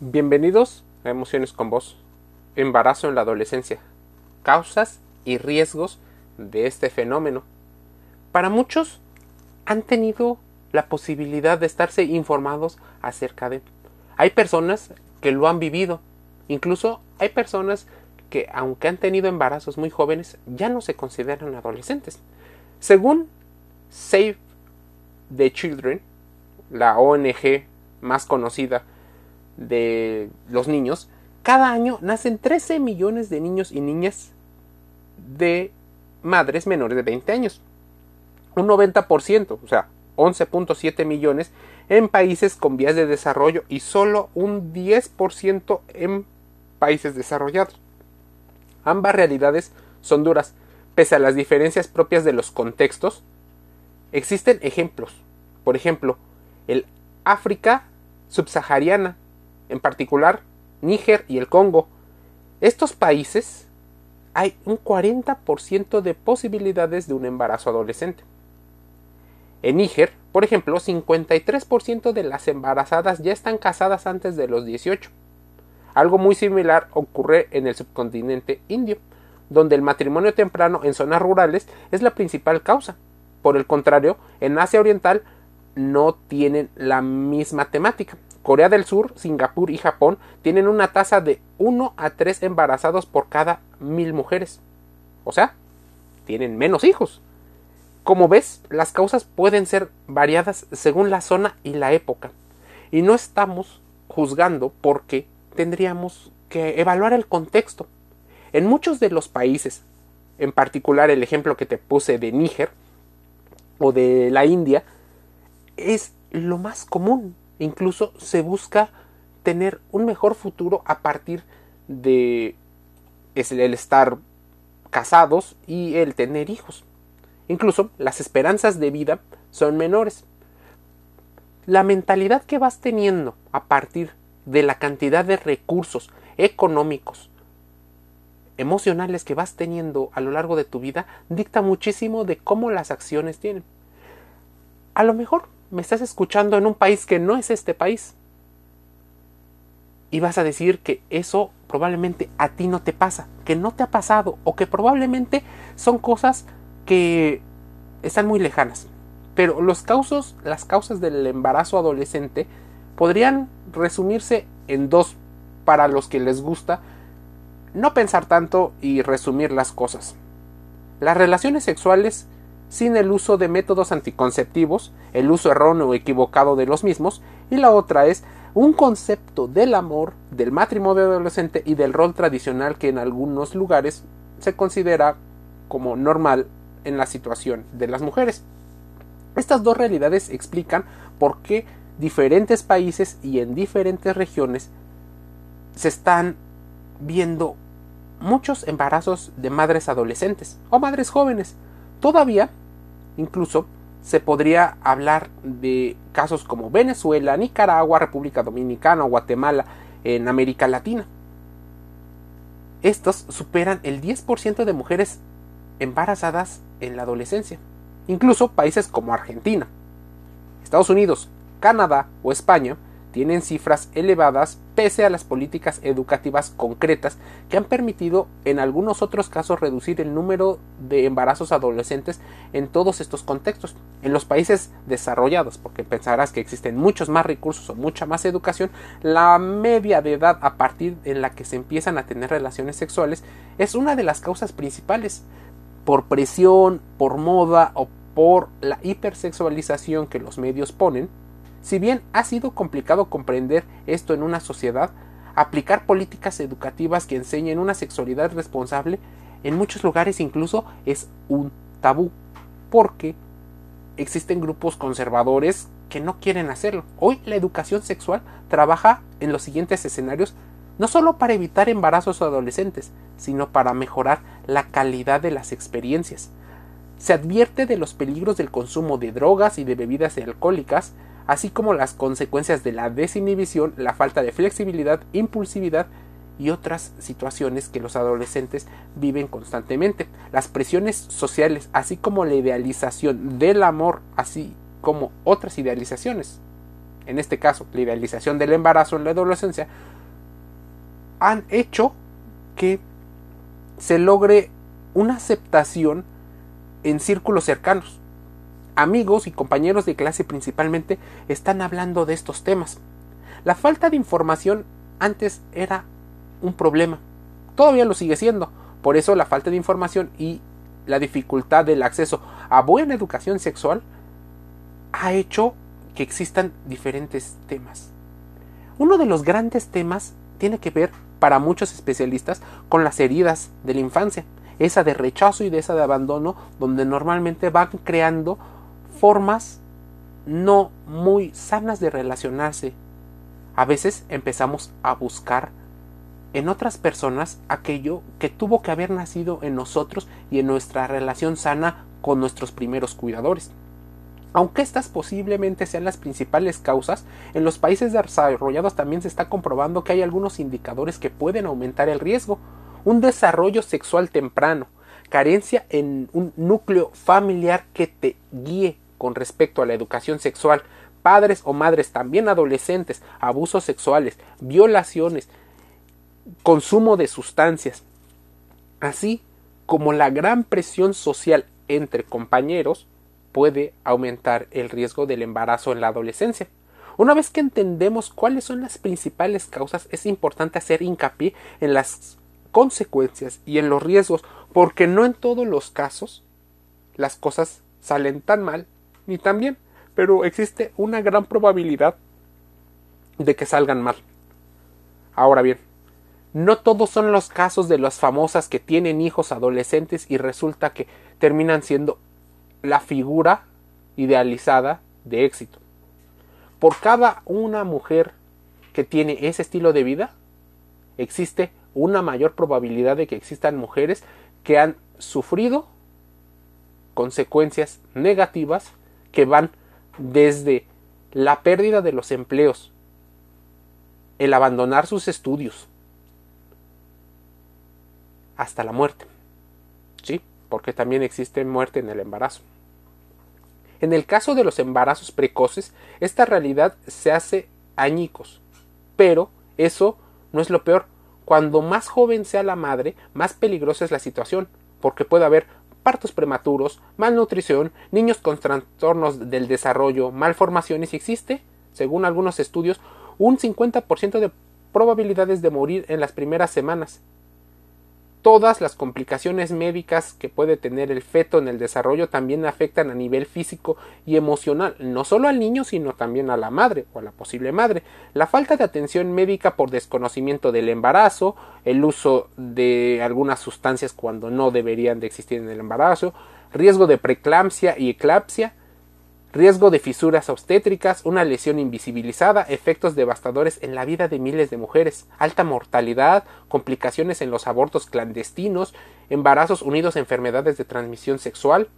Bienvenidos a Emociones con Vos. Embarazo en la adolescencia. Causas y riesgos de este fenómeno. Para muchos han tenido la posibilidad de estarse informados acerca de. Hay personas que lo han vivido. Incluso hay personas que, aunque han tenido embarazos muy jóvenes, ya no se consideran adolescentes. Según Save the Children, la ONG más conocida de los niños, cada año nacen 13 millones de niños y niñas de madres menores de 20 años. Un 90%, o sea, 11.7 millones en países con vías de desarrollo y solo un 10% en países desarrollados. Ambas realidades son duras, pese a las diferencias propias de los contextos. Existen ejemplos, por ejemplo, el África subsahariana, en particular Níger y el Congo. Estos países hay un 40% de posibilidades de un embarazo adolescente. En Níger, por ejemplo, 53% de las embarazadas ya están casadas antes de los 18. Algo muy similar ocurre en el subcontinente indio, donde el matrimonio temprano en zonas rurales es la principal causa. Por el contrario, en Asia Oriental no tienen la misma temática. Corea del Sur, Singapur y Japón tienen una tasa de 1 a 3 embarazados por cada mil mujeres. O sea, tienen menos hijos. Como ves, las causas pueden ser variadas según la zona y la época. Y no estamos juzgando porque tendríamos que evaluar el contexto. En muchos de los países, en particular el ejemplo que te puse de Níger o de la India, es lo más común. Incluso se busca tener un mejor futuro a partir de el estar casados y el tener hijos. Incluso las esperanzas de vida son menores. La mentalidad que vas teniendo a partir de la cantidad de recursos económicos, emocionales que vas teniendo a lo largo de tu vida dicta muchísimo de cómo las acciones tienen. A lo mejor me estás escuchando en un país que no es este país. Y vas a decir que eso probablemente a ti no te pasa, que no te ha pasado o que probablemente son cosas que están muy lejanas. Pero los causos, las causas del embarazo adolescente podrían resumirse en dos para los que les gusta no pensar tanto y resumir las cosas. Las relaciones sexuales sin el uso de métodos anticonceptivos, el uso erróneo o equivocado de los mismos, y la otra es un concepto del amor, del matrimonio adolescente y del rol tradicional que en algunos lugares se considera como normal en la situación de las mujeres. Estas dos realidades explican por qué diferentes países y en diferentes regiones se están viendo muchos embarazos de madres adolescentes o madres jóvenes. Todavía, incluso, se podría hablar de casos como Venezuela, Nicaragua, República Dominicana o Guatemala en América Latina. Estos superan el 10% de mujeres embarazadas en la adolescencia. Incluso países como Argentina, Estados Unidos, Canadá o España tienen cifras elevadas pese a las políticas educativas concretas que han permitido en algunos otros casos reducir el número de embarazos adolescentes en todos estos contextos. En los países desarrollados, porque pensarás que existen muchos más recursos o mucha más educación, la media de edad a partir en la que se empiezan a tener relaciones sexuales es una de las causas principales por presión, por moda o por la hipersexualización que los medios ponen, si bien ha sido complicado comprender esto en una sociedad, aplicar políticas educativas que enseñen una sexualidad responsable en muchos lugares incluso es un tabú, porque existen grupos conservadores que no quieren hacerlo. Hoy la educación sexual trabaja en los siguientes escenarios no solo para evitar embarazos adolescentes, sino para mejorar la calidad de las experiencias. Se advierte de los peligros del consumo de drogas y de bebidas alcohólicas, así como las consecuencias de la desinhibición, la falta de flexibilidad, impulsividad y otras situaciones que los adolescentes viven constantemente. Las presiones sociales, así como la idealización del amor, así como otras idealizaciones. en este caso la idealización del embarazo en la adolescencia, han hecho que se logre una aceptación en círculos cercanos. Amigos y compañeros de clase principalmente están hablando de estos temas. La falta de información antes era un problema. Todavía lo sigue siendo. Por eso la falta de información y la dificultad del acceso a buena educación sexual ha hecho que existan diferentes temas. Uno de los grandes temas tiene que ver, para muchos especialistas, con las heridas de la infancia, esa de rechazo y de esa de abandono, donde normalmente van creando formas no muy sanas de relacionarse. A veces empezamos a buscar en otras personas aquello que tuvo que haber nacido en nosotros y en nuestra relación sana con nuestros primeros cuidadores. Aunque estas posiblemente sean las principales causas, en los países desarrollados también se está comprobando que hay algunos indicadores que pueden aumentar el riesgo. Un desarrollo sexual temprano, carencia en un núcleo familiar que te guíe con respecto a la educación sexual, padres o madres también adolescentes, abusos sexuales, violaciones, consumo de sustancias, así como la gran presión social entre compañeros, puede aumentar el riesgo del embarazo en la adolescencia. Una vez que entendemos cuáles son las principales causas, es importante hacer hincapié en las consecuencias y en los riesgos, porque no en todos los casos las cosas salen tan mal ni tan bien, pero existe una gran probabilidad de que salgan mal. Ahora bien, no todos son los casos de las famosas que tienen hijos adolescentes y resulta que terminan siendo la figura idealizada de éxito. Por cada una mujer que tiene ese estilo de vida, existe una mayor probabilidad de que existan mujeres que han sufrido consecuencias negativas que van desde la pérdida de los empleos, el abandonar sus estudios, hasta la muerte. ¿Sí? Porque también existe muerte en el embarazo. En el caso de los embarazos precoces, esta realidad se hace añicos. Pero eso no es lo peor. Cuando más joven sea la madre, más peligrosa es la situación, porque puede haber partos prematuros, malnutrición, niños con trastornos del desarrollo, malformaciones y existe, según algunos estudios, un 50% de probabilidades de morir en las primeras semanas todas las complicaciones médicas que puede tener el feto en el desarrollo también afectan a nivel físico y emocional, no solo al niño, sino también a la madre o a la posible madre. La falta de atención médica por desconocimiento del embarazo, el uso de algunas sustancias cuando no deberían de existir en el embarazo, riesgo de preeclampsia y eclampsia, riesgo de fisuras obstétricas, una lesión invisibilizada, efectos devastadores en la vida de miles de mujeres, alta mortalidad, complicaciones en los abortos clandestinos, embarazos unidos a enfermedades de transmisión sexual.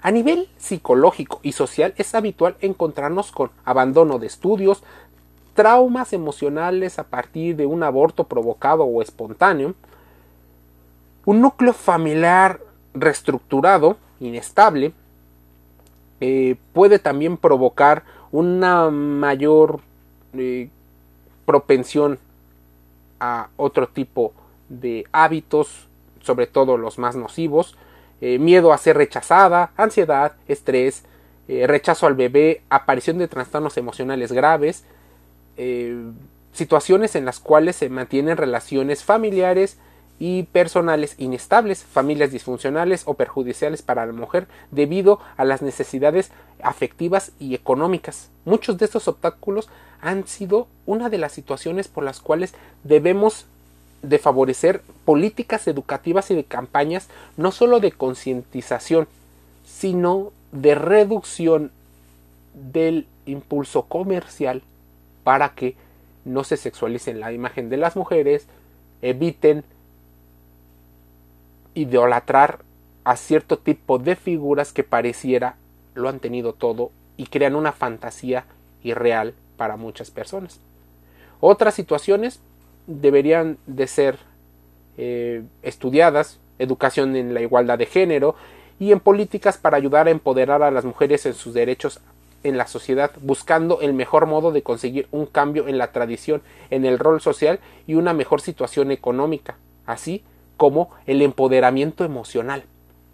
A nivel psicológico y social es habitual encontrarnos con abandono de estudios, traumas emocionales a partir de un aborto provocado o espontáneo, un núcleo familiar reestructurado, inestable, eh, puede también provocar una mayor eh, propensión a otro tipo de hábitos, sobre todo los más nocivos, eh, miedo a ser rechazada, ansiedad, estrés, rechazo al bebé, aparición de trastornos emocionales graves, situaciones en las cuales se mantienen relaciones familiares y personales inestables, familias disfuncionales o perjudiciales para la mujer debido a las necesidades afectivas y económicas. Muchos de estos obstáculos han sido una de las situaciones por las cuales debemos de favorecer políticas educativas y de campañas no solo de concientización, sino de reducción del impulso comercial para que no se sexualicen la imagen de las mujeres, eviten idolatrar a cierto tipo de figuras que pareciera lo han tenido todo y crean una fantasía irreal para muchas personas. Otras situaciones deberían de ser eh, estudiadas, educación en la igualdad de género y en políticas para ayudar a empoderar a las mujeres en sus derechos en la sociedad, buscando el mejor modo de conseguir un cambio en la tradición, en el rol social y una mejor situación económica, así como el empoderamiento emocional,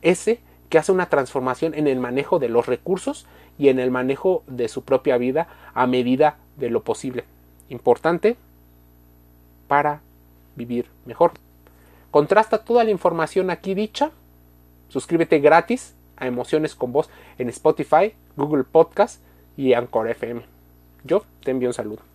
ese que hace una transformación en el manejo de los recursos y en el manejo de su propia vida a medida de lo posible. Importante para vivir mejor. Contrasta toda la información aquí dicha. Suscríbete gratis a Emociones con Voz en Spotify, Google Podcast y Anchor FM. Yo te envío un saludo.